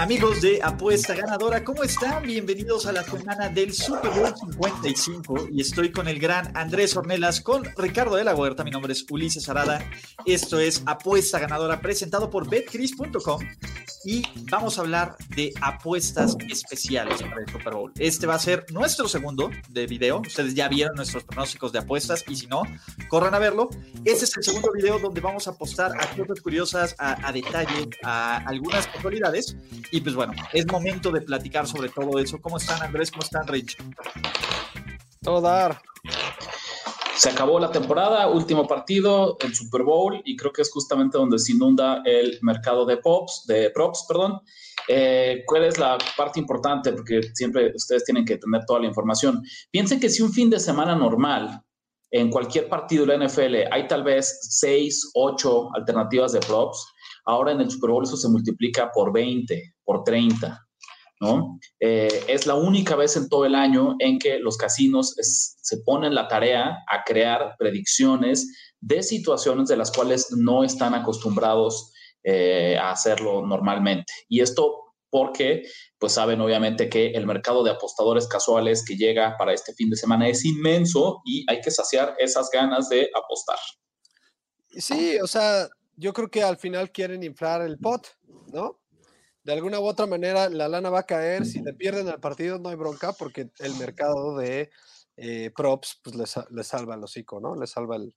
Amigos de Apuesta Ganadora, ¿cómo están? Bienvenidos a la semana del Super Bowl 55 y estoy con el gran Andrés Ornelas, con Ricardo de la Huerta, mi nombre es Ulises Arada, esto es Apuesta Ganadora presentado por betcris.com y vamos a hablar de apuestas especiales para el Super Bowl. Este va a ser nuestro segundo de video, ustedes ya vieron nuestros pronósticos de apuestas y si no, corran a verlo. Este es el segundo video donde vamos a apostar a cosas curiosas, a, a detalle, a algunas casualidades y pues bueno, es momento de platicar sobre todo eso. ¿Cómo están Andrés? ¿Cómo están Rich? Todo dar. Se acabó la temporada, último partido, el Super Bowl, y creo que es justamente donde se inunda el mercado de pops, de props, perdón. Eh, ¿Cuál es la parte importante? Porque siempre ustedes tienen que tener toda la información. Piensen que si un fin de semana normal, en cualquier partido de la NFL, hay tal vez seis, ocho alternativas de props, ahora en el Super Bowl eso se multiplica por 20, por 30. ¿no? Eh, es la única vez en todo el año en que los casinos se ponen la tarea a crear predicciones de situaciones de las cuales no están acostumbrados eh, a hacerlo normalmente. Y esto porque, pues saben obviamente que el mercado de apostadores casuales que llega para este fin de semana es inmenso y hay que saciar esas ganas de apostar. Sí, o sea, yo creo que al final quieren inflar el pot, ¿no? de alguna u otra manera la lana va a caer. Si le pierden al partido, no hay bronca, porque el mercado de eh, props pues le, salva el hocico, ¿no? Le salva el.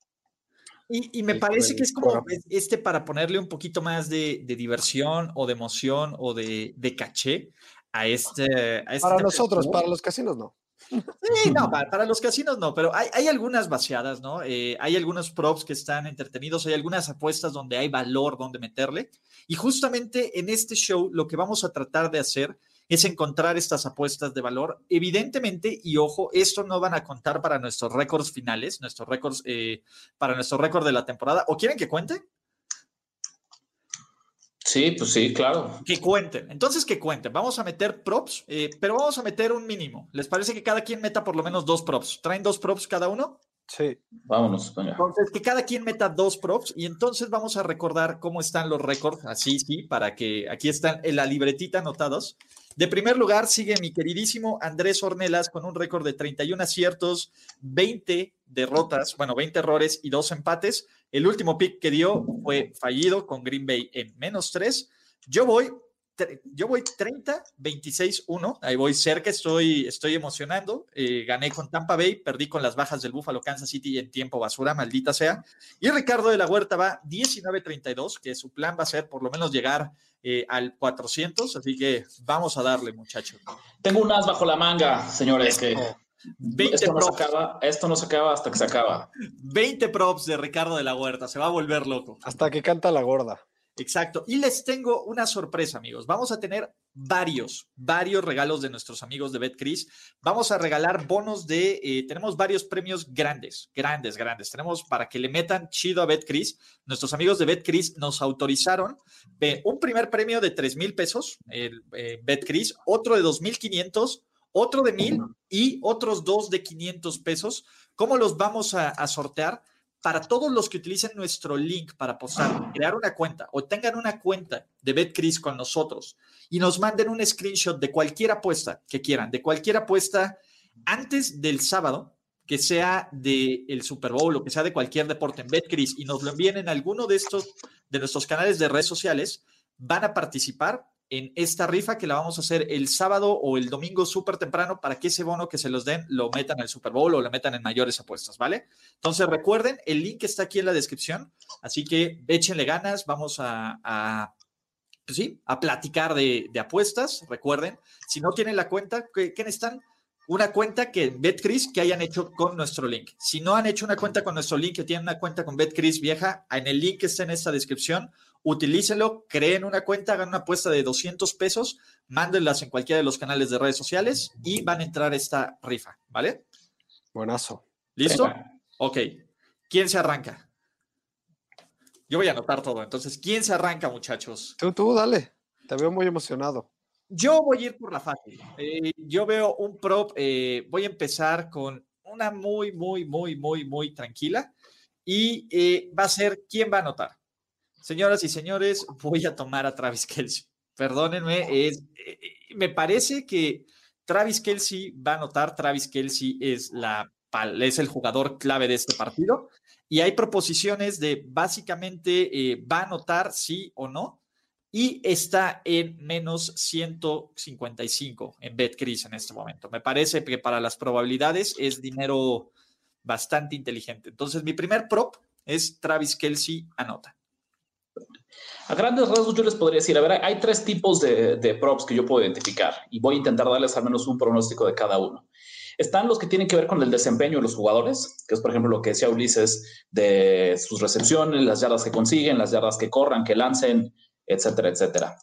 Y, me parece que es como este para ponerle un poquito más de, diversión o de emoción o de, caché a este. A este para nosotros, para los casinos no. Sí, no, para, los casinos no, pero hay, algunas vaciadas, ¿no? Eh, hay algunos props que están entretenidos, hay algunas apuestas donde hay valor donde meterle. Y justamente en este show lo que vamos a tratar de hacer es encontrar estas apuestas de valor. Evidentemente, y ojo, esto no van a contar para nuestros récords finales, nuestros récords, eh, para nuestro récord de la temporada. ¿O quieren que cuente? Sí, pues sí, claro. Que cuenten. Entonces, que cuenten. Vamos a meter props, eh, pero vamos a meter un mínimo. ¿Les parece que cada quien meta por lo menos dos props? ¿Traen dos props cada uno? Sí. Vámonos. Entonces, que cada quien meta dos props y entonces vamos a recordar cómo están los récords, así, sí, para que aquí están en la libretita anotados. De primer lugar sigue mi queridísimo Andrés Ornelas con un récord de 31 aciertos, 20 derrotas, bueno, 20 errores y dos empates. El último pick que dio fue fallido con Green Bay en menos 3. Yo voy, yo voy 30, 26, 1. Ahí voy cerca, estoy, estoy emocionando. Eh, gané con Tampa Bay, perdí con las bajas del Buffalo Kansas City en tiempo basura, maldita sea. Y Ricardo de la Huerta va 19, 32, que su plan va a ser por lo menos llegar eh, al 400. Así que vamos a darle, muchachos. Tengo un as bajo la manga, señores. Que... 20 esto, no se acaba, esto no se acaba hasta que se acaba. 20 props de Ricardo de la Huerta, se va a volver loco. Hasta que canta la gorda. Exacto. Y les tengo una sorpresa, amigos. Vamos a tener varios, varios regalos de nuestros amigos de BetCris. Vamos a regalar bonos de, eh, tenemos varios premios grandes, grandes, grandes. Tenemos para que le metan chido a BetCris. Nuestros amigos de BetCris nos autorizaron un primer premio de 3 mil pesos, el eh, BetCris, otro de 2.500 otro de mil y otros dos de 500 pesos. ¿Cómo los vamos a, sortear? Para todos los que utilicen nuestro link para posar, crear una cuenta o tengan una cuenta de BetCris con nosotros y nos manden un screenshot de cualquier apuesta que quieran, de cualquier apuesta antes del sábado, que sea del el Super Bowl o que sea de cualquier deporte en BetCris y nos lo envíen en alguno de estos de nuestros canales de redes sociales, van a participar en esta rifa que la vamos a hacer el sábado o el domingo súper temprano para que ese bono que se los den lo metan al Super Bowl o lo metan en mayores apuestas, ¿vale? Entonces recuerden, el link está aquí en la descripción, así que échenle ganas, vamos a, pues sí, a platicar de, apuestas, recuerden, si no tienen la cuenta, ¿qué, qué necesitan? una cuenta que BetCris que hayan hecho con nuestro link. Si no han hecho una cuenta con nuestro link, que tienen una cuenta con BetCris vieja, en el link que está en esta descripción, utilícenlo, creen una cuenta, hagan una apuesta de 200 pesos, mándenlas en cualquiera de los canales de redes sociales y van a entrar esta rifa, ¿vale? Buenazo. ¿Listo? Ok. ¿Quién se arranca? Yo voy a anotar todo. Entonces, ¿quién se arranca, muchachos? Tú, tú, dale. Te veo muy emocionado. Yo voy a ir por la fácil. Eh, yo veo un prop, eh, voy a empezar con una muy, muy, muy, muy, muy tranquila y eh, va a ser quién va a anotar. Señoras y señores, voy a tomar a Travis Kelsey. Perdónenme, es, me parece que Travis Kelsey va a anotar. Travis Kelsey es, la, es el jugador clave de este partido y hay proposiciones de básicamente va a anotar sí o no y está en menos 155 en BetCris en este momento. Me parece que para las probabilidades es dinero bastante inteligente. Entonces, mi primer prop es Travis Kelsey anota. A grandes rasgos yo les podría decir, a ver, hay tres tipos de, de, props que yo puedo identificar y voy a intentar darles al menos un pronóstico de cada uno. Están los que tienen que ver con el desempeño de los jugadores, que es por ejemplo lo que decía Ulises de sus recepciones, las yardas que consiguen, las yardas que corran, que lancen, etcétera, etcétera.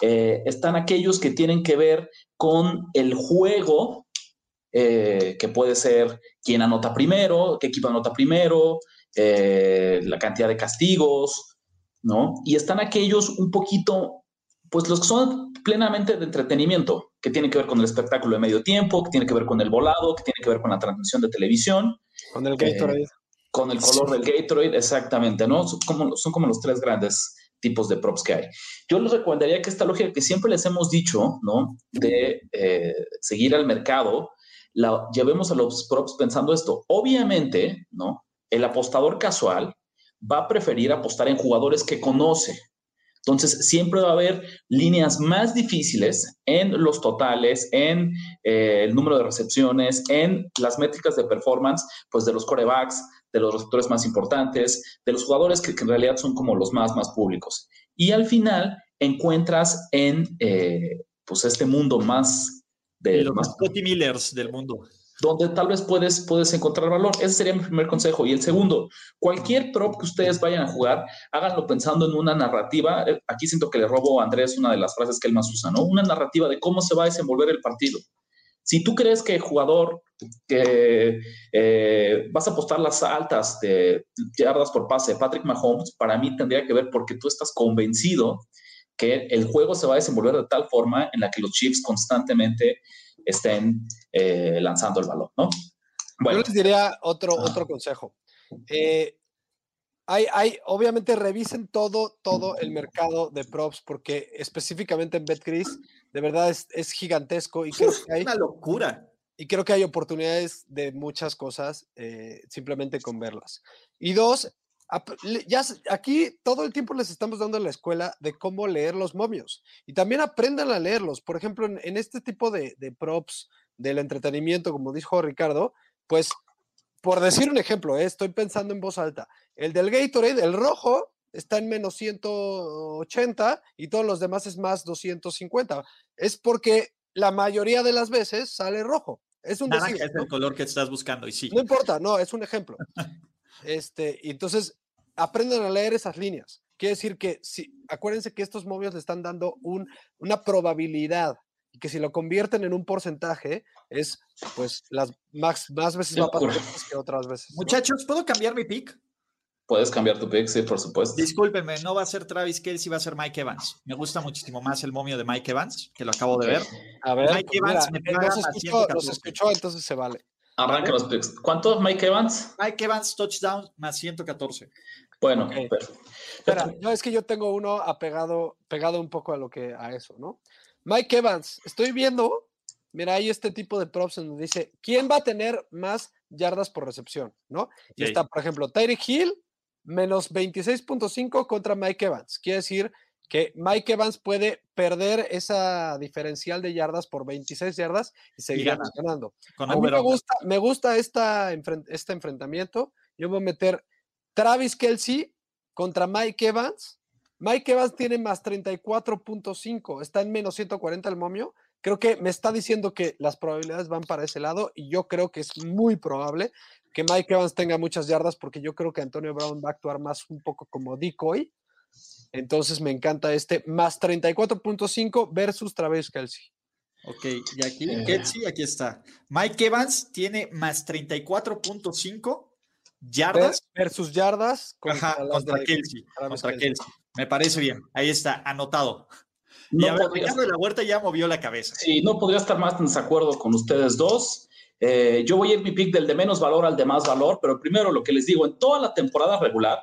Eh, están aquellos que tienen que ver con el juego, eh, que puede ser quién anota primero, qué equipo anota primero, eh, la cantidad de castigos, ¿no? Y están aquellos un poquito, pues los que son plenamente de entretenimiento, que tienen que ver con el espectáculo de medio tiempo, que tiene que ver con el volado, que tiene que ver con la transmisión de televisión. Con el Gatorade. con el color del Gatorade, exactamente, ¿no? Son como, son como los tres grandes tipos de props que hay. Yo les recomendaría que esta lógica que siempre les hemos dicho, ¿no? De eh, seguir al mercado, la llevemos a los props pensando esto. Obviamente, ¿no? El apostador casual va a preferir apostar en jugadores que conoce. Entonces, siempre va a haber líneas más difíciles en los totales, en eh, el número de recepciones, en las métricas de performance, pues de los corebacks, de los receptores más importantes, de los jugadores que, en realidad son como los más, más públicos. Y al final encuentras en eh, pues este mundo más de los más Scotty Millers del mundo. Donde tal vez puedes, puedes encontrar valor. Ese sería mi primer consejo. Y el segundo, cualquier prop que ustedes vayan a jugar, háganlo pensando en una narrativa. Eh, aquí siento que le robo a Andrés una de las frases que él más usa, ¿no? Una narrativa de cómo se va a desenvolver el partido. Si tú crees que el jugador que eh, vas a apostar las altas de yardas por pase, Patrick Mahomes, para mí tendría que ver porque tú estás convencido que el juego se va a desenvolver de tal forma en la que los Chiefs constantemente estén eh, lanzando el balón, ¿no? Bueno. Yo les diría otro, otro consejo. Eh, hay, hay, obviamente revisen todo, todo el mercado de props porque específicamente en BetCris de verdad es, es gigantesco y creo que hay una locura. Y creo que hay oportunidades de muchas cosas eh, simplemente con verlas. Y dos, ya aquí todo el tiempo les estamos dando la escuela de cómo leer los momios y también aprendan a leerlos. Por ejemplo, en, este tipo de, de, props del entretenimiento, como dijo Ricardo, pues por decir un ejemplo, eh, estoy pensando en voz alta, el del Gatorade, el rojo, está en menos 180 y todos los demás es más 250. Es porque la mayoría de las veces sale rojo. Es un es el color que estás buscando y sí. No importa, no, es un ejemplo. este, y entonces aprendan a leer esas líneas. Quiere decir que si, acuérdense que estos móviles le están dando un, una probabilidad y que si lo convierten en un porcentaje es pues las más, más veces va a pasar que otras veces. Muchachos, ¿puedo cambiar mi pick? Puedes cambiar tu pick, sí, por supuesto. Discúlpenme, no va a ser Travis Kelsey, va a ser Mike Evans. Me gusta muchísimo más el momio de Mike Evans, que lo acabo de ver. A ver, Mike pues Evans me paga escuchó, nos escuchó, entonces se vale. Arranca los picks. ¿Cuánto Mike Evans? Mike Evans, touchdown, más 114. Bueno, perfecto. Espera, no, es que yo tengo uno apegado, pegado un poco a lo que, a eso, ¿no? Mike Evans, estoy viendo, mira, hay este tipo de props en donde dice, ¿quién va a tener más yardas por recepción? ¿No? Y está, por ejemplo, Tyreek Hill, menos 26.5 contra Mike Evans. Quiere decir que Mike Evans puede perder esa diferencial de yardas por 26 yardas y seguir ganando. a mí me gusta, me gusta esta, este enfrentamiento. Yo voy a meter Travis Kelsey contra Mike Evans. Mike Evans tiene más 34.5, está en menos 140 el momio. Creo que me está diciendo que las probabilidades van para ese lado y yo creo que es muy probable que Mike Evans tenga muchas yardas porque yo creo que Antonio Brown va a actuar más un poco como decoy. Entonces me encanta este más 34.5 versus Travis Kelsey. Ok, y aquí eh. Kelsey, aquí está. Mike Evans tiene más 34.5 yardas. Versus yardas contra, Kelsey. Contra Kelsey. Me parece bien. Ahí está, anotado. y a ver, Ricardo de la Huerta ya movió la cabeza. Sí, no podría estar más en desacuerdo con ustedes dos. Eh, yo voy a ir mi pick del de menos valor al de más valor, pero primero lo que les digo, en toda la temporada regular,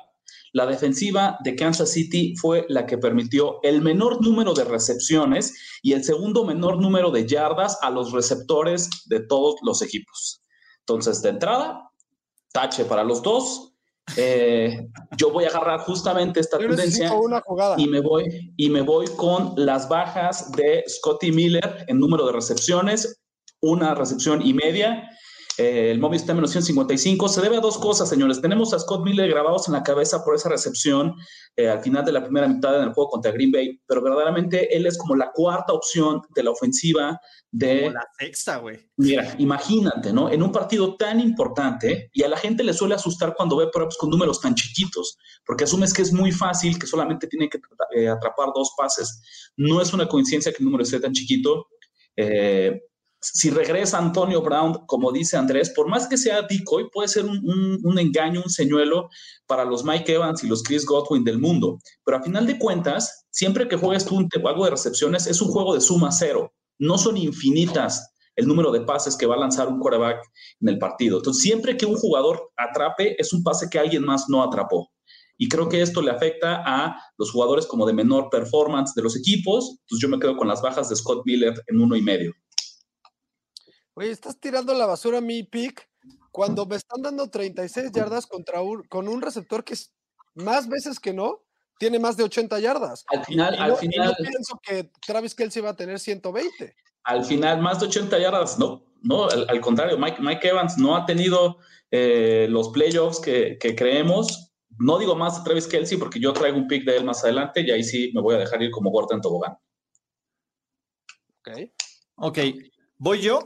la defensiva de Kansas City fue la que permitió el menor número de recepciones y el segundo menor número de yardas a los receptores de todos los equipos. Entonces, de entrada, tache para los dos. Eh, yo voy a agarrar justamente esta tendencia y me voy y me voy con las bajas de Scotty Miller en número de recepciones una recepción y media. Eh, el móvil está en menos 155. Se debe a dos cosas, señores. Tenemos a Scott Miller grabados en la cabeza por esa recepción eh, al final de la primera mitad en el juego contra Green Bay, pero verdaderamente él es como la cuarta opción de la ofensiva de... Como la sexta, güey. Mira, imagínate, ¿no? En un partido tan importante, y a la gente le suele asustar cuando ve props con números tan chiquitos, porque asumes que es muy fácil, que solamente tiene que eh, atrapar dos pases. No es una coincidencia que el número esté tan chiquito. Eh, si regresa Antonio Brown, como dice Andrés, por más que sea decoy, puede ser un, engaño, un señuelo para los Mike Evans y los Chris Godwin del mundo. Pero a final de cuentas, siempre que juegues tú un algo de recepciones, es un juego de suma cero. No son infinitas el número de pases que va a lanzar un quarterback en el partido. Entonces, siempre que un jugador atrape, es un pase que alguien más no atrapó. Y creo que esto le afecta a los jugadores como de menor performance de los equipos. Entonces, yo me quedo con las bajas de Scott Miller en uno y medio. Oye, estás tirando la basura a mi pick cuando me están dando 36 yardas contra un, con un receptor que es más veces que no tiene más de 80 yardas. Al final, al final. pienso que Travis Kelsey va a tener 120. Al final, más de 80 yardas, no, no, al, contrario, Mike, Mike, Evans no ha tenido eh, los playoffs que, que, creemos. No digo más de Travis Kelsey porque yo traigo un pick de él más adelante y ahí sí me voy a dejar ir como Gordon Tobogán. Ok. Ok. Voy yo.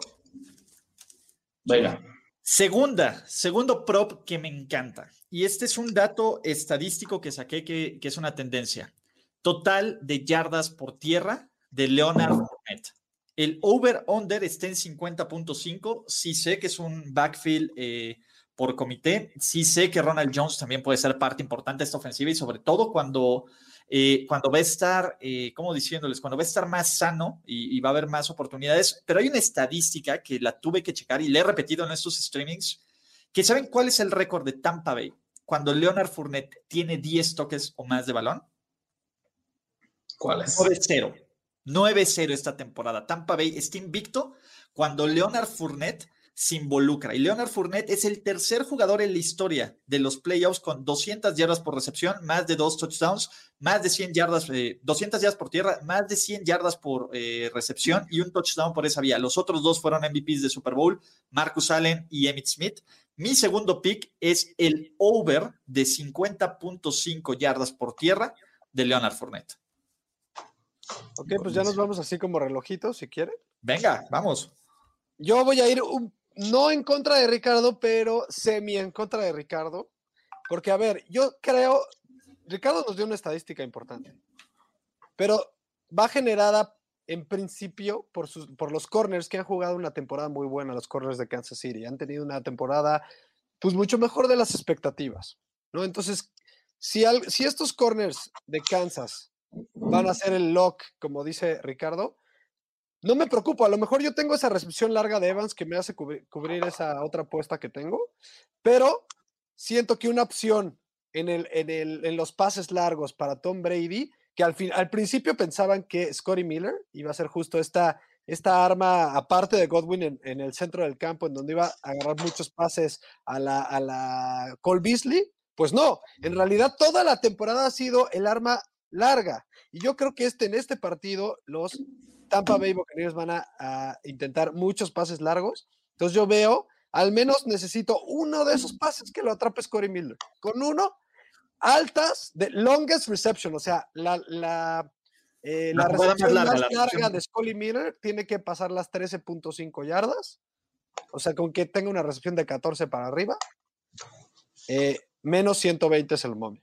Venga. Segunda, segundo prop que me encanta. Y este es un dato estadístico que saqué que, es una tendencia. Total de yardas por tierra de Leonard Fournette. El over-under está en 50.5. Sí sé que es un backfield eh, por comité. Sí sé que Ronald Jones también puede ser parte importante de esta ofensiva y sobre todo cuando eh, cuando va a estar, eh, ¿cómo diciéndoles? Cuando va a estar más sano y, va a haber más oportunidades. Pero hay una estadística que la tuve que checar y le he repetido en estos streamings, que ¿saben cuál es el récord de Tampa Bay cuando Leonard Fournette tiene 10 toques o más de balón? ¿Cuál es? 9-0. 9-0 esta temporada. Tampa Bay está invicto cuando Leonard Fournette se involucra. Y Leonard Fournette es el tercer jugador en la historia de los playoffs con 200 yardas por recepción, más de dos touchdowns, más de 100 yardas, 200 eh, yardas por tierra, más de 100 yardas por eh, recepción y un touchdown por esa vía. Los otros dos fueron MVPs de Super Bowl, Marcus Allen y Emmitt Smith. Mi segundo pick es el over de 50.5 yardas por tierra de Leonard Fournette. Ok, pues ya nos vamos así como relojitos, si quieren. Venga, vamos. Yo voy a ir un no en contra de Ricardo, pero semi en contra de Ricardo. Porque, a ver, yo creo, Ricardo nos dio una estadística importante, pero va generada en principio por, sus, por los corners que han jugado una temporada muy buena, los corners de Kansas City. Han tenido una temporada, pues, mucho mejor de las expectativas, ¿no? Entonces, si, si estos corners de Kansas van a ser el lock, como dice Ricardo, no me preocupo, a lo mejor yo tengo esa recepción larga de Evans que me hace cubrir, esa otra apuesta que tengo, pero siento que una opción en, el, en, los pases largos para Tom Brady, que al, fin, al principip pensaban que Scotty Miller iba a ser justo esta, esta arma, aparte de Godwin, en, el centro del campo, en donde iba a agarrar muchos pases a la, a la Cole Beasley, pues no, en realidad toda la temporada ha sido el arma larga. Y yo creo que este, en este partido los Tampa Bay Buccaneers van a, a intentar muchos pases largos. Entonces yo veo, al menos necesito uno de esos pases que lo atrape Scotty Miller. Con uno, altas de longest reception, o sea, la, la, eh, la, La jugada más recepción larga, más la larga de Scully Miller tiene que pasar las 13.5 yardas. O sea, con que tenga una recepción de 14 para arriba. eh, menos 120 es el momio.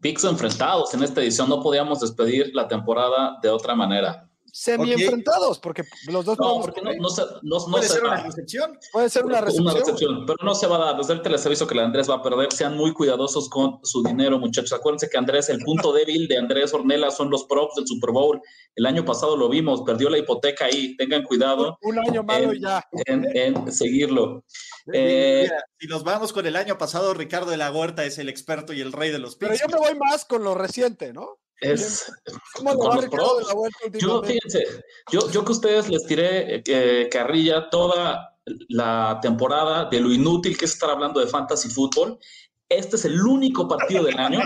Picks enfrentados en esta edición. No podíamos despedir la temporada de otra manera. Semi enfrentados, porque los dos No, porque no, no se, no, no Puede se ser va. una recepción. puede ser una recepción. recepción, pero no se va a dar. Desde ahorita les aviso que el Andrés va a perder. Sean muy cuidadosos con su dinero, muchachos. Acuérdense que Andrés, el punto débil de Andrés Ornella son los props del Super Bowl. El año pasado lo vimos, perdió la hipoteca ahí. Tengan cuidado Un año malo y ya. en, en seguirlo. Eh, Mira, si nos vamos con el año pasado, Ricardo de la Huerta es el experto y el rey de los Pero picks. yo me voy más con lo reciente, ¿no? Es, ¿Cómo Con los la Vuelta Yo, fíjense, yo, yo que ustedes les tiré eh, carrilla toda la temporada de lo inútil que es estar hablando de fantasy fútbol. Este es el único partido del año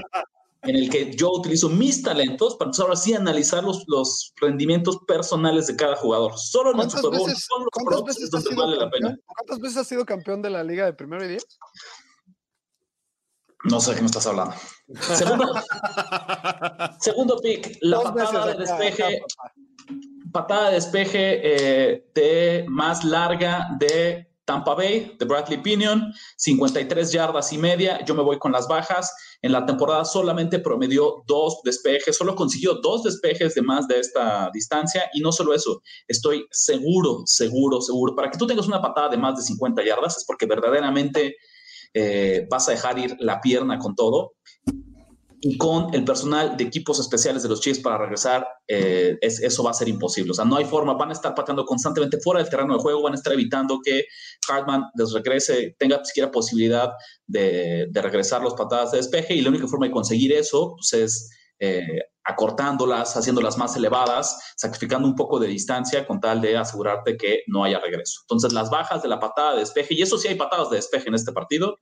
en el que yo utilizo mis talentos para entonces ahora sí analizar los, los rendimientos personales de cada jugador. Solo en el ¿Cuántas Super Bowl, veces, solo los cuántas veces vale la pena. ¿Cuántas veces has sido campeón de la Liga de Primero y Diez? No sé de qué me estás hablando. Segundo, segundo pick, la patada de despeje. patada de despeje eh, de más larga de Tampa Bay, de Bradley Pinion, 53 yardas y media. Yo me voy con las bajas. En la temporada solamente promedió dos despejes, solo consiguió dos despejes de más de esta distancia. Y no solo eso, estoy seguro, seguro, seguro. Para que tú tengas una patada de más de 50 yardas es porque verdaderamente eh, vas a dejar ir la pierna con todo y con el personal de equipos especiales de los Chiefs para regresar, eh, es- eso va a ser imposible. O sea, no hay forma, van a estar pateando constantemente fuera del terreno de juego, van a estar evitando que Hartman les regrese, tenga siquiera posibilidad de, de regresar los patadas de despeje y la única forma de conseguir eso pues, es eh, acortándolas, haciéndolas más elevadas, sacrificando un poco de distancia con tal de asegurarte que no haya regreso. Entonces, las bajas de la patada de despeje, y eso sí hay patadas de despeje en este partido,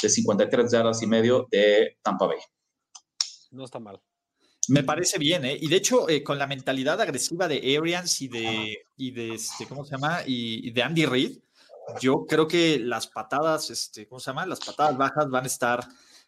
de 53 yardas y medio de Tampa Bay. No está mal. Me parece bien, ¿eh? Y de hecho, eh, con la mentalidad agresiva de Arians y de, y de este, ¿cómo se llama? Y, y de Andy Reid, yo creo que las patadas, este, ¿cómo se llama? Las patadas bajas van a estar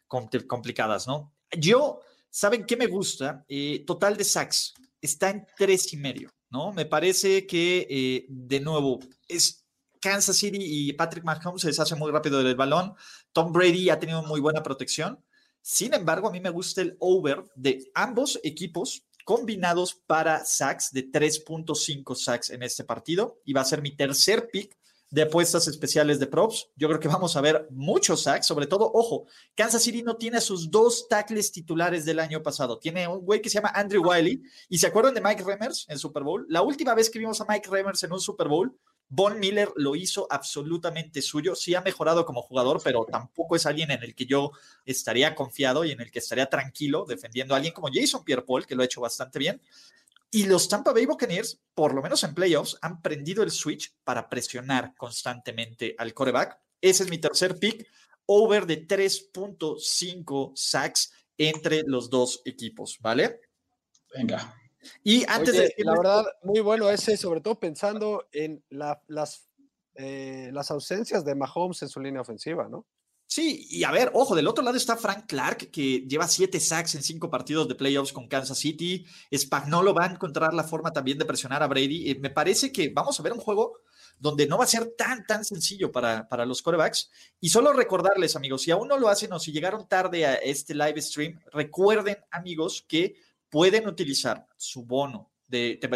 compl- complicadas, ¿no? Yo, ¿saben qué me gusta? Eh, total de sacks está en tres y medio, ¿no? Me parece que, eh, de nuevo, es Kansas City y Patrick Mahomes se deshace muy rápido del balón. Tom Brady ha tenido muy buena protección. Sin embargo, a mí me gusta el over de ambos equipos combinados para sacks de 3.5 sacks en este partido y va a ser mi tercer pick de apuestas especiales de props. Yo creo que vamos a ver muchos sacks, sobre todo, ojo, Kansas City no tiene a sus dos tackles titulares del año pasado. Tiene un güey que se llama Andrew Wiley y se acuerdan de Mike Remmers en Super Bowl. La última vez que vimos a Mike Remmers en un Super Bowl, Von Miller lo hizo absolutamente suyo. Sí ha mejorado como jugador, pero tampoco es alguien en el que yo estaría confiado y en el que estaría tranquilo defendiendo a alguien como Jason Pierre-Paul, que lo ha hecho bastante bien. Y los Tampa Bay Buccaneers, por lo menos en playoffs, han prendido el switch para presionar constantemente al coreback. Ese es mi tercer pick, over de 3.5 sacks entre los dos equipos, ¿vale? Venga. Y antes Oye, de la verdad, muy bueno ese, sobre todo pensando en la- las, eh, las ausencias de Mahomes en su línea ofensiva, ¿no? Sí, y a ver, ojo, del otro lado está Frank Clark, que lleva siete sacks en cinco partidos de playoffs con Kansas City. Spagnolo va a encontrar la forma también de presionar a Brady. Eh, me parece que vamos a ver un juego donde no va a ser tan, tan sencillo para, para los corebacks. Y solo recordarles, amigos, si aún no lo hacen o si llegaron tarde a este live stream, recuerden, amigos, que pueden utilizar su bono.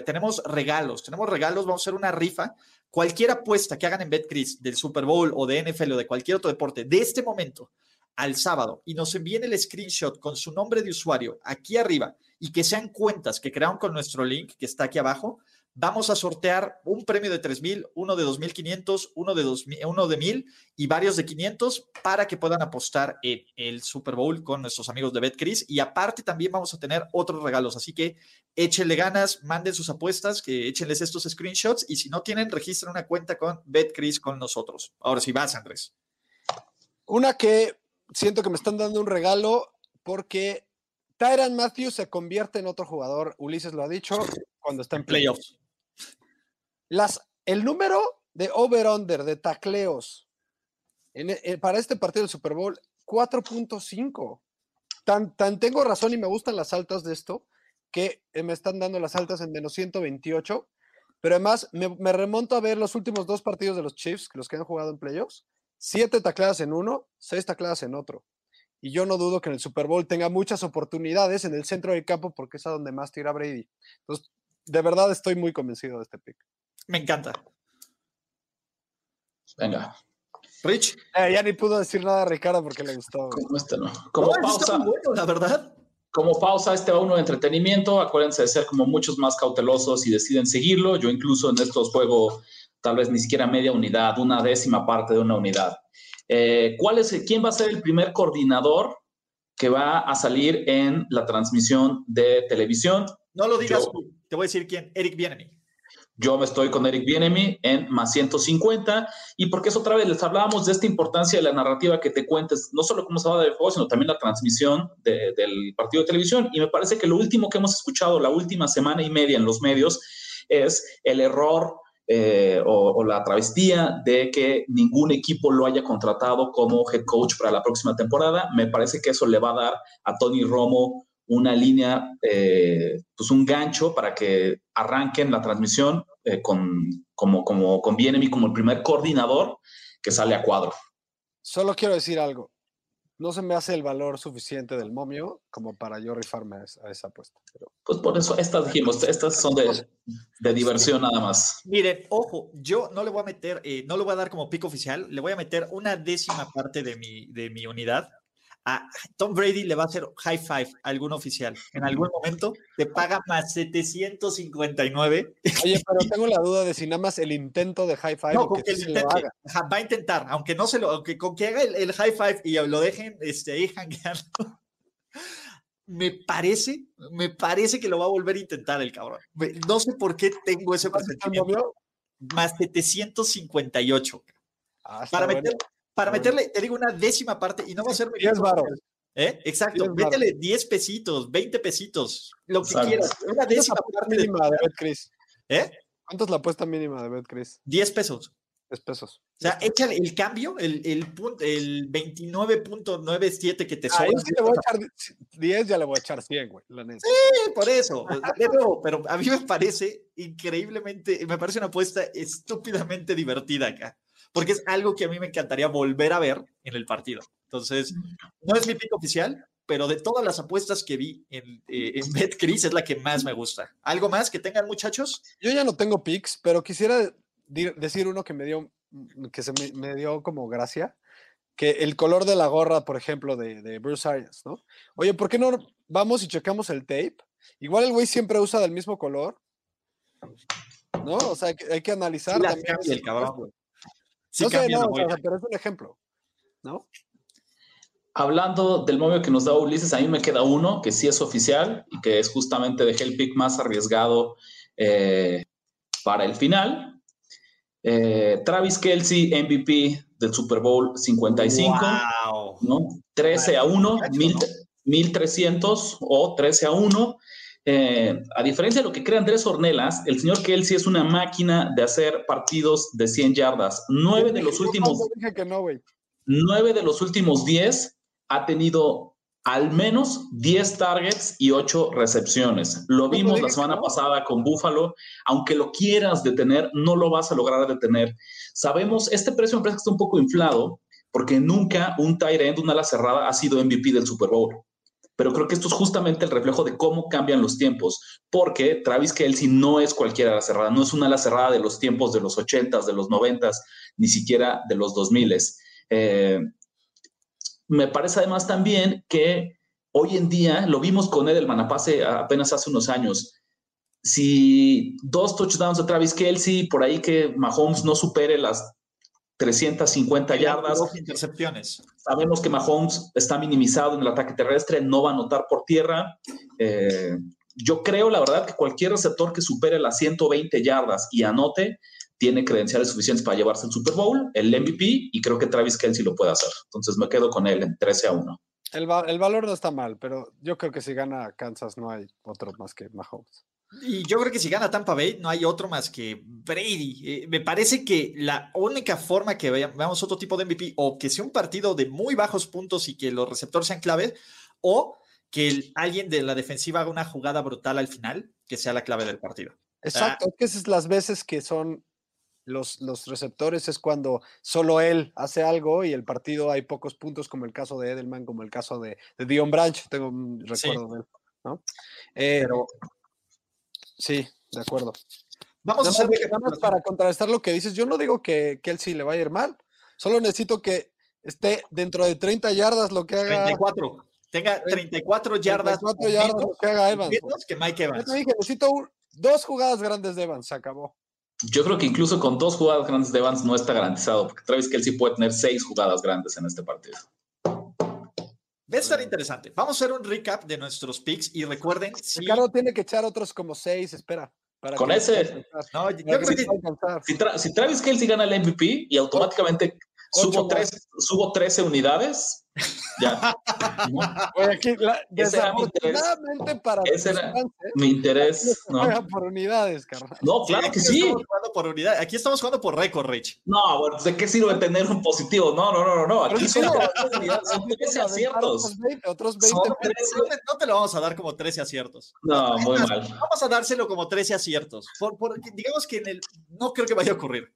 Tenemos regalos, tenemos regalos, vamos a hacer una rifa. Cualquier apuesta que hagan en BetCris del Super Bowl o de NFL o de cualquier otro deporte de este momento al sábado y nos envíen el screenshot con su nombre de usuario aquí arriba y que sean cuentas que crearon con nuestro link que está aquí abajo, vamos a sortear un premio de 3000, uno de 2500, uno de 2000, uno de 1000 y varios de 500 para que puedan apostar en el Super Bowl con nuestros amigos de BetCris y aparte también vamos a tener otros regalos, así que échenle ganas, manden sus apuestas, que échenles estos screenshots y si no tienen, registren una cuenta con BetCris con nosotros. Ahora sí vas, Andrés. Una que siento que me están dando un regalo porque Tyran Matthews se convierte en otro jugador, Ulises lo ha dicho, cuando está en playoffs. Las, el número de over-under de tacleos eh, para este partido del Super Bowl, 4.5. Tan, tan tengo razón y me gustan las altas de esto, que eh, me están dando las altas en menos 128. Pero además me, remonto a ver los últimos dos partidos de los Chiefs, los que han jugado en playoffs. Siete tacleadas en uno, seis tacleadas en otro. Y yo no dudo que en el Super Bowl tenga muchas oportunidades en el centro del campo porque es a donde más tira Brady. Entonces, de verdad estoy muy convencido de este pick. Me encanta. Venga. Rich. Eh, ya ni pudo decir nada a Ricardo porque le gustó. Como este no. Como pausa. Bueno, la verdad. Como pausa, este va uno de entretenimiento. Acuérdense de ser como muchos más cautelosos y deciden seguirlo. Yo incluso en estos juego tal vez ni siquiera media unidad, una décima parte de una unidad. Eh, ¿cuál es, ¿Quién va a ser el primer coordinador que va a salir en la transmisión de televisión? No lo digas tú, te voy a decir quién, Eric Bienemy. Yo me estoy con Eric Bienemy en más 150 y porque es otra vez les hablábamos de esta importancia de la narrativa que te cuentes, no solo cómo se va a dar el juego, sino también la transmisión del partido de televisión. Y me parece que lo último que hemos escuchado la última semana y media en los medios es el error eh, o, la travestía de que ningún equipo lo haya contratado como head coach para la próxima temporada. Me parece que eso le va a dar a Tony Romo una línea, eh, pues un gancho para que arranquen la transmisión eh, con, como, como conviene mí como el primer coordinador que sale a cuadro. Solo quiero decir algo no se me hace el valor suficiente del momio como para yo rifarme a esa, apuesta. Pues por eso, estas dijimos, estas son de, de, diversión nada más. Miren, ojo, yo no le voy a meter, eh, no le voy a dar como pico oficial, le voy a meter una décima parte de mi, de mi unidad a Tom Brady le va a hacer high five a algún oficial. En algún momento te paga más 759. Oye, pero tengo la duda de si nada más el intento de high five. No, con que, el intento, va a intentar, aunque no se lo, aunque con que haga el, high five y lo dejen este, ahí. Me parece, me parece que lo va a volver a intentar el cabrón. No sé por qué tengo ese presentimiento. Más 758. Ah, para meter, para meterle, te digo, una décima parte y no va a ser... 10 baros. ¿Eh? Exacto, métele 10 pesitos, 20 pesitos, lo que quieras. Una décima parte mínima de, Betcris. ¿Eh? ¿Cuánto es la apuesta mínima de Betcris? 10 pesos. 10 pesos. O sea, échale el cambio, el, el, el 29.97 que te sobra. Ah, le voy a echar 10, ya le voy a echar 100, güey, la neta. Sí, por eso. pero a mí me parece increíblemente, me parece una apuesta estúpidamente divertida acá porque es algo que a mí me encantaría volver a ver en el partido. Entonces, no es mi pico oficial, pero de todas las apuestas que vi en, eh, en BetCris es la que más me gusta. ¿Algo más que tengan, muchachos? Yo ya no tengo picks, pero quisiera decir uno que me dio, que se me, dio como gracia, que el color de la gorra, por ejemplo, de, de Bruce Arias, ¿no? Oye, ¿por qué no vamos y checamos el tape? Igual el güey siempre usa del mismo color, ¿no? O sea, hay que, analizar. también el cabrón no sé, no, pero es un ejemplo, ¿no? Hablando del momio que nos da Ulises, a mí me queda uno que sí es oficial y que es justamente dejé el pick más arriesgado eh, para el final. Eh, Travis Kelsey, MVP del Super Bowl 55, ¿no? 13 a 1, 1300 o 13 a 1. Eh, a diferencia de lo que cree Andrés Ornelas, el señor Kelsey es una máquina de hacer partidos de 100 yardas. Nueve de los últimos. nueve de los últimos 10 ha tenido al menos 10 targets y 8 recepciones. Lo vimos la semana pasada con Buffalo. Aunque lo quieras detener, no lo vas a lograr detener. Sabemos, este precio me parece que está un poco inflado porque nunca un tight end, una ala cerrada, ha sido MVP del Super Bowl pero creo que esto es justamente el reflejo de cómo cambian los tiempos, porque Travis Kelsey no es cualquier ala cerrada, no es una ala cerrada de los tiempos de los 80s, de los 90s, ni siquiera de los 2000s. Eh, me parece además también que hoy en día, lo vimos con Edelman apenas hace unos años, si dos touchdowns de Travis Kelsey, por ahí que Mahomes no supere las 350 yardas. Dos intercepciones. Sabemos que Mahomes está minimizado en el ataque terrestre, no va a anotar por tierra. Eh, yo creo, la verdad, que cualquier receptor que supere las 120 yardas y anote tiene credenciales suficientes para llevarse el Super Bowl, el MVP, y creo que Travis Kelsey lo puede hacer. Entonces me quedo con él en 13 a 1. El, valor no está mal, pero yo creo que si gana Kansas no hay otro más que Mahomes. Y yo creo que si gana Tampa Bay no hay otro más que Brady. Eh, me parece que la única forma que veamos otro tipo de MVP o que sea un partido de muy bajos puntos y que los receptores sean clave o que alguien de la defensiva haga una jugada brutal al final que sea la clave del partido. Exacto, que esas las veces que son los, los, receptores es cuando solo él hace algo y el partido hay pocos puntos, como el caso de Edelman, como el caso de, Dion Branch, tengo un recuerdo de él, ¿no? Eh, Pero sí, de acuerdo. Vamos a hacer para contrarrestar lo que dices. Yo no digo que, que él sí le vaya a ir mal, solo necesito que esté dentro de 30 yardas lo que haga. 34. Tenga 34 yardas. 34 yardas lo que haga Evans. Que Mike Evans. Yo te dije, necesito dos jugadas grandes de Evans, se acabó. Yo creo que incluso con dos jugadas grandes de Evans no está garantizado, porque Travis sí puede tener seis jugadas grandes en este partido. Va a estar interesante. Vamos a hacer un recap de nuestros picks y recuerden. Si... Ricardo tiene que echar otros como seis, espera. con ese. No, yo creo que si, si, Travis Kelsey gana el MVP y automáticamente subo, tres, subo 13 unidades, ya. Oye, aquí, desafortunadamente para ese era mi interés. No. por unidades, carnal. No, claro que sí. Estamos jugando por unidades. Aquí estamos jugando por récord, Rich. No, bueno, ¿de qué sirve tener un positivo? No, no, no, no. Aquí son, son 13 aciertos. 20, otros 20. No te lo vamos a dar como 13 aciertos. No, muy mal. Vamos a dárselo como 13 aciertos. Por, por, digamos que en el. No creo que vaya a ocurrir.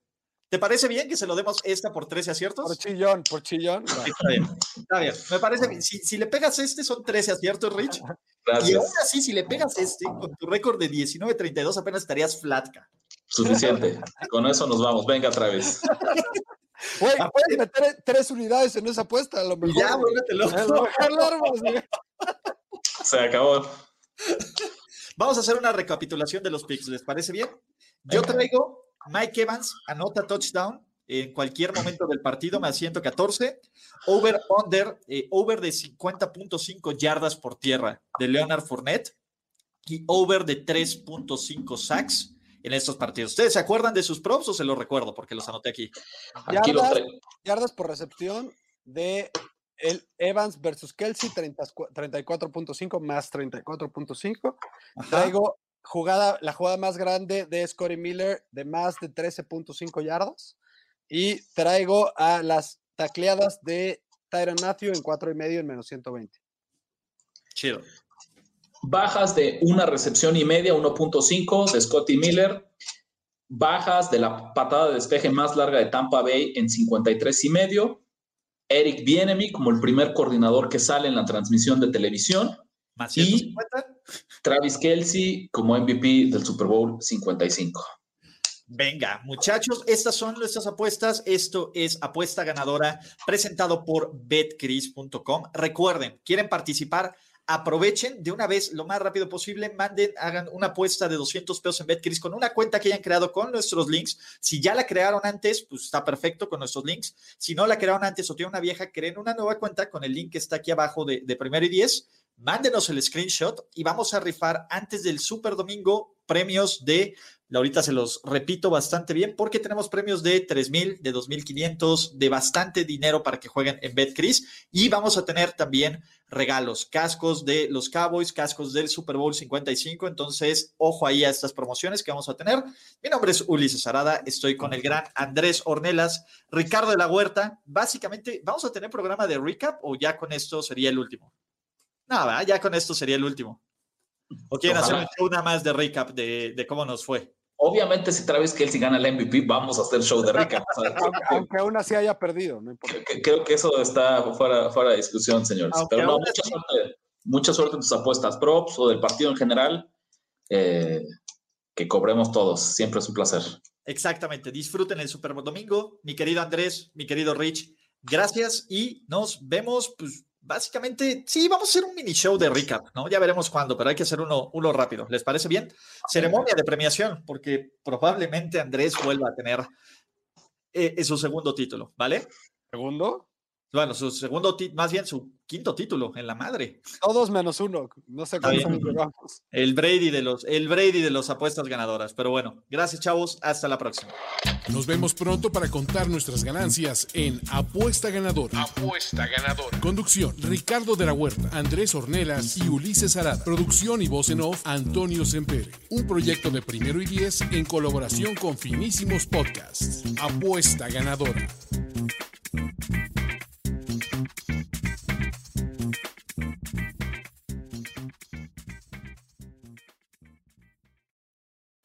¿Te parece bien que se lo demos esta por 13 aciertos? Por chillón, por chillón. Está bien, está bien. Me parece bien. Si, le pegas este, son 13 aciertos, Rich. Gracias. Y aún así, si le pegas este, con tu récord de 19-32, apenas estarías flatka. Suficiente. Con eso nos vamos. Venga, otra vez. Güey, puedes meter tres unidades en esa apuesta, a lo mejor. Ya, loco. Se acabó. Vamos a hacer una recapitulación de los picks. ¿Les parece bien? Yo traigo Mike Evans anota touchdown en cualquier momento del partido, más 114. Over under, eh, over de 50.5 yardas por tierra de Leonard Fournette y over de 3.5 sacks en estos partidos. ¿Ustedes se acuerdan de sus props o se los recuerdo porque los anoté aquí? Yardas, por recepción de el Evans versus Kelsey, 34.5 más 34.5. Traigo jugada, la jugada más grande de Scotty Miller de más de 13.5 yardas. Y traigo a las tacleadas de Tyron Matthew en 4 y medio en menos 120. Chido. Bajas de una recepción y media, 1.5 de Scotty Miller. Bajas de la patada de despeje más larga de Tampa Bay en 53 y medio. Eric Bienemy como el primer coordinador que sale en la transmisión de televisión. Y Travis Kelsey como MVP del Super Bowl 55. Venga, muchachos, estas son nuestras apuestas. Esto es apuesta ganadora presentado por betcris.com. Recuerden, quieren participar, aprovechen de una vez lo más rápido posible, manden, hagan una apuesta de 200 pesos en BetCris con una cuenta que hayan creado con nuestros links. Si ya la crearon antes, pues está perfecto con nuestros links. Si no la crearon antes o tienen una vieja, creen una nueva cuenta con el link que está aquí abajo de, de primero y 10 mándenos el screenshot y vamos a rifar antes del Super Domingo premios de, ahorita se los repito bastante bien, porque tenemos premios de 3,000, de 2,500, de bastante dinero para que jueguen en BetCris y vamos a tener también regalos, cascos de los Cowboys, cascos del Super Bowl 55, entonces ojo ahí a estas promociones que vamos a tener. Mi nombre es Ulises Arada, estoy con el gran Andrés Ornelas, Ricardo de la Huerta, básicamente vamos a tener programa de recap o ya con esto sería el último. Nada, ya con esto sería el último. ¿O quieren hacer una más de recap de, cómo nos fue? Obviamente, si Travis Kelsey gana el MVP, vamos a hacer show de recap. aunque, aún así haya perdido, Creo que eso está fuera, fuera de discusión, señores. Pero no, mucha, suerte, mucha suerte en tus apuestas props o del partido en general. Eh, que cobremos todos. Siempre es un placer. Exactamente. Disfruten el Super Domingo. Mi querido Andrés, mi querido Rich, gracias y nos vemos. Pues, básicamente, sí, vamos a hacer un mini show de recap, ¿no? Ya veremos cuándo, pero hay que hacer uno, uno rápido. ¿Les parece bien? Ceremonia de premiación, porque probablemente Andrés vuelva a tener eh, su segundo título, ¿vale? ¿Segundo? Bueno, su segundo, más bien su quinto título en la madre. Todos menos uno. No sé cuántos llevamos. El Brady de los, el Brady de los apuestas ganadoras. Pero bueno, gracias, chavos. Hasta la próxima. Nos vemos pronto para contar nuestras ganancias en Apuesta Ganadora. Apuesta Ganadora. Conducción: Ricardo de la Huerta, Andrés Ornelas y Ulises Arad. Producción y voz en off: Antonio Sempere. Un proyecto de primero y diez en colaboración con Finísimos Podcasts. Apuesta Ganadora.